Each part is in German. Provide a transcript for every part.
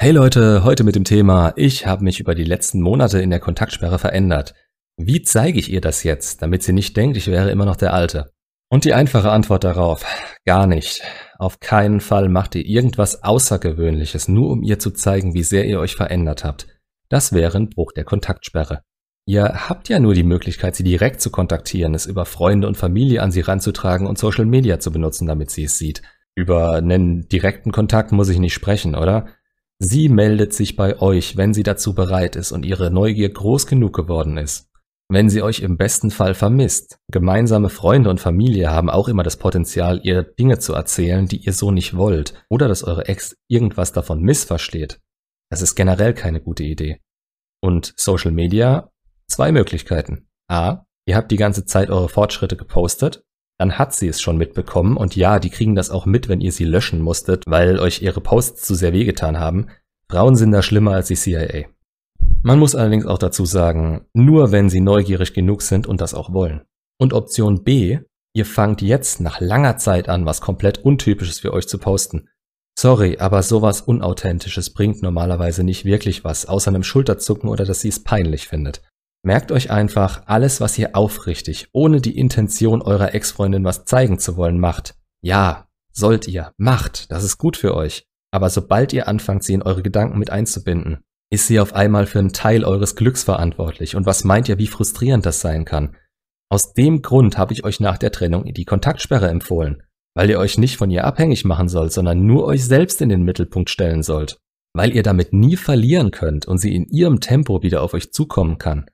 Hey Leute, heute mit dem Thema, ich habe mich über die letzten Monate in der Kontaktsperre verändert. Wie zeige ich ihr das jetzt, damit sie nicht denkt, ich wäre immer noch der Alte? Und die einfache Antwort darauf, gar nicht. Auf keinen Fall macht ihr irgendwas Außergewöhnliches, nur um ihr zu zeigen, wie sehr ihr euch verändert habt. Das wäre ein Bruch der Kontaktsperre. Ihr habt ja nur die Möglichkeit, sie direkt zu kontaktieren, es über Freunde und Familie an sie ranzutragen und Social Media zu benutzen, damit sie es sieht. Über einen direkten Kontakt muss ich nicht sprechen, oder? Sie meldet sich bei euch, wenn sie dazu bereit ist und ihre Neugier groß genug geworden ist. Wenn sie euch im besten Fall vermisst. Gemeinsame Freunde und Familie haben auch immer das Potenzial, ihr Dinge zu erzählen, die ihr so nicht wollt, oder dass eure Ex irgendwas davon missversteht. Das ist generell keine gute Idee. Und Social Media? Zwei Möglichkeiten. A. Ihr habt die ganze Zeit eure Fortschritte gepostet dann hat sie es schon mitbekommen und ja, die kriegen das auch mit, wenn ihr sie löschen musstet, weil euch ihre Posts zu sehr wehgetan haben. Frauen sind da schlimmer als die CIA. Man muss allerdings auch dazu sagen, nur wenn sie neugierig genug sind und das auch wollen. Und Option B, ihr fangt jetzt nach langer Zeit an, was komplett untypisches für euch zu posten. Sorry, aber sowas Unauthentisches bringt normalerweise nicht wirklich was, außer einem Schulterzucken oder dass sie es peinlich findet. Merkt euch einfach, alles, was ihr aufrichtig, ohne die Intention eurer Ex-Freundin was zeigen zu wollen, macht. Ja, sollt ihr, macht, das ist gut für euch. Aber sobald ihr anfangt, sie in eure Gedanken mit einzubinden, ist sie auf einmal für einen Teil eures Glücks verantwortlich. Und was meint ihr, wie frustrierend das sein kann? Aus dem Grund habe ich euch nach der Trennung die Kontaktsperre empfohlen, weil ihr euch nicht von ihr abhängig machen sollt, sondern nur euch selbst in den Mittelpunkt stellen sollt, weil ihr damit nie verlieren könnt und sie in ihrem Tempo wieder auf euch zukommen kann.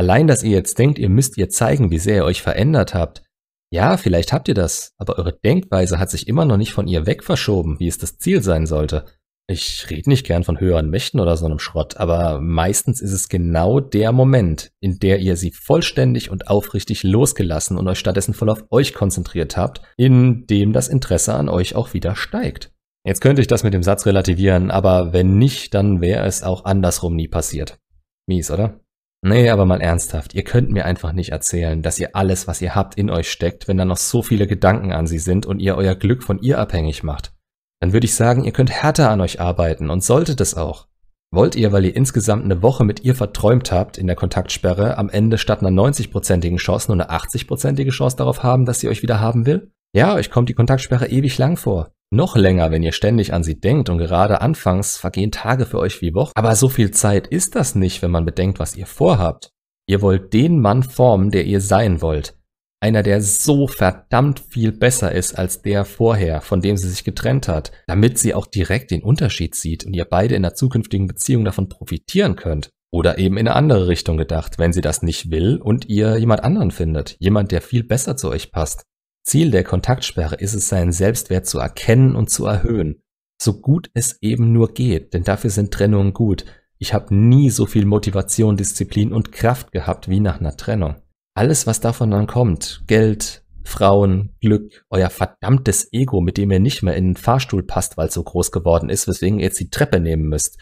Allein, dass ihr jetzt denkt, ihr müsst ihr zeigen, wie sehr ihr euch verändert habt. Ja, vielleicht habt ihr das, aber eure Denkweise hat sich immer noch nicht von ihr wegverschoben, wie es das Ziel sein sollte. Ich rede nicht gern von höheren Mächten oder so einem Schrott, aber meistens ist es genau der Moment, in der ihr sie vollständig und aufrichtig losgelassen und euch stattdessen voll auf euch konzentriert habt, in dem das Interesse an euch auch wieder steigt. Jetzt könnte ich das mit dem Satz relativieren, aber wenn nicht, dann wäre es auch andersrum nie passiert. Mies, oder? Nee, aber mal ernsthaft, ihr könnt mir einfach nicht erzählen, dass ihr alles, was ihr habt, in euch steckt, wenn da noch so viele Gedanken an sie sind und ihr euer Glück von ihr abhängig macht. Dann würde ich sagen, ihr könnt härter an euch arbeiten und solltet es auch. Wollt ihr, weil ihr insgesamt eine Woche mit ihr verträumt habt in der Kontaktsperre, am Ende statt einer 90-prozentigen Chance nur eine 80-prozentige Chance darauf haben, dass sie euch wieder haben will? Ja, euch kommt die Kontaktsperre ewig lang vor. Noch länger, wenn ihr ständig an sie denkt und gerade anfangs vergehen Tage für euch wie Wochen. Aber so viel Zeit ist das nicht, wenn man bedenkt, was ihr vorhabt. Ihr wollt den Mann formen, der ihr sein wollt. Einer, der so verdammt viel besser ist als der vorher, von dem sie sich getrennt hat, damit sie auch direkt den Unterschied sieht und ihr beide in der zukünftigen Beziehung davon profitieren könnt. Oder eben in eine andere Richtung gedacht, wenn sie das nicht will und ihr jemand anderen findet, jemand, der viel besser zu euch passt. Ziel der Kontaktsperre ist es, seinen Selbstwert zu erkennen und zu erhöhen. So gut es eben nur geht, denn dafür sind Trennungen gut. Ich habe nie so viel Motivation, Disziplin und Kraft gehabt wie nach einer Trennung. Alles, was davon dann kommt, Geld, Frauen, Glück, euer verdammtes Ego, mit dem ihr nicht mehr in den Fahrstuhl passt, weil es so groß geworden ist, weswegen ihr jetzt die Treppe nehmen müsst.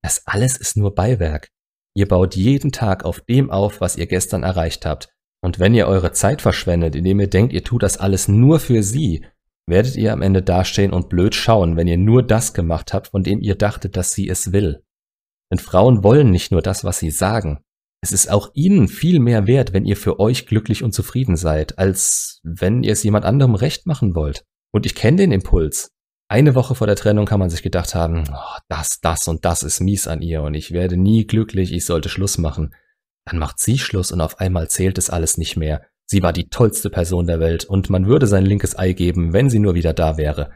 Das alles ist nur Beiwerk. Ihr baut jeden Tag auf dem auf, was ihr gestern erreicht habt. Und wenn ihr eure Zeit verschwendet, indem ihr denkt, ihr tut das alles nur für sie, werdet ihr am Ende dastehen und blöd schauen, wenn ihr nur das gemacht habt, von dem ihr dachtet, dass sie es will. Denn Frauen wollen nicht nur das, was sie sagen. Es ist auch ihnen viel mehr wert, wenn ihr für euch glücklich und zufrieden seid, als wenn ihr es jemand anderem recht machen wollt. Und ich kenne den Impuls. Eine Woche vor der Trennung kann man sich gedacht haben, oh, das, das und das ist mies an ihr und ich werde nie glücklich, ich sollte Schluss machen. Dann macht sie Schluss und auf einmal zählt es alles nicht mehr. Sie war die tollste Person der Welt und man würde sein linkes Ei geben, wenn sie nur wieder da wäre.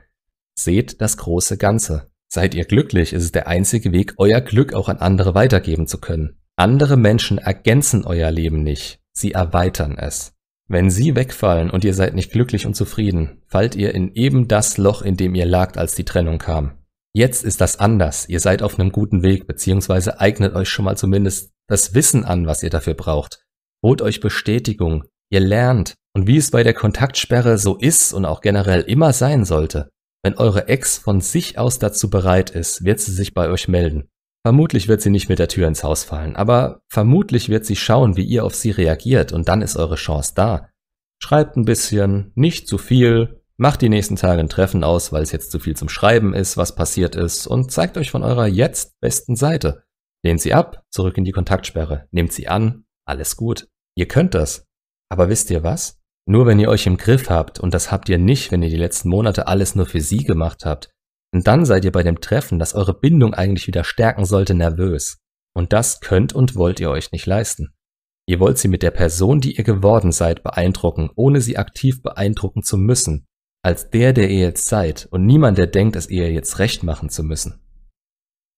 Seht das große Ganze. Seid ihr glücklich, ist es der einzige Weg, euer Glück auch an andere weitergeben zu können. Andere Menschen ergänzen euer Leben nicht, sie erweitern es. Wenn sie wegfallen und ihr seid nicht glücklich und zufrieden, fallt ihr in eben das Loch, in dem ihr lagt, als die Trennung kam. Jetzt ist das anders, ihr seid auf einem guten Weg, beziehungsweise eignet euch schon mal zumindest das Wissen an, was ihr dafür braucht. Holt euch Bestätigung. Ihr lernt. Und wie es bei der Kontaktsperre so ist und auch generell immer sein sollte, wenn eure Ex von sich aus dazu bereit ist, wird sie sich bei euch melden. Vermutlich wird sie nicht mit der Tür ins Haus fallen, aber vermutlich wird sie schauen, wie ihr auf sie reagiert und dann ist eure Chance da. Schreibt ein bisschen, nicht zu viel, Macht die nächsten Tage ein Treffen aus, weil es jetzt zu viel zum Schreiben ist, was passiert ist, und zeigt euch von eurer jetzt besten Seite. Lehnt sie ab, zurück in die Kontaktsperre. Nehmt sie an, alles gut. Ihr könnt das. Aber wisst ihr was? Nur wenn ihr euch im Griff habt, und das habt ihr nicht, wenn ihr die letzten Monate alles nur für sie gemacht habt, und dann seid ihr bei dem Treffen, das eure Bindung eigentlich wieder stärken sollte, nervös. Und das könnt und wollt ihr euch nicht leisten. Ihr wollt sie mit der Person, die ihr geworden seid, beeindrucken, ohne sie aktiv beeindrucken zu müssen. Als der, der ihr jetzt seid und niemand, der denkt, es ihr jetzt recht machen zu müssen.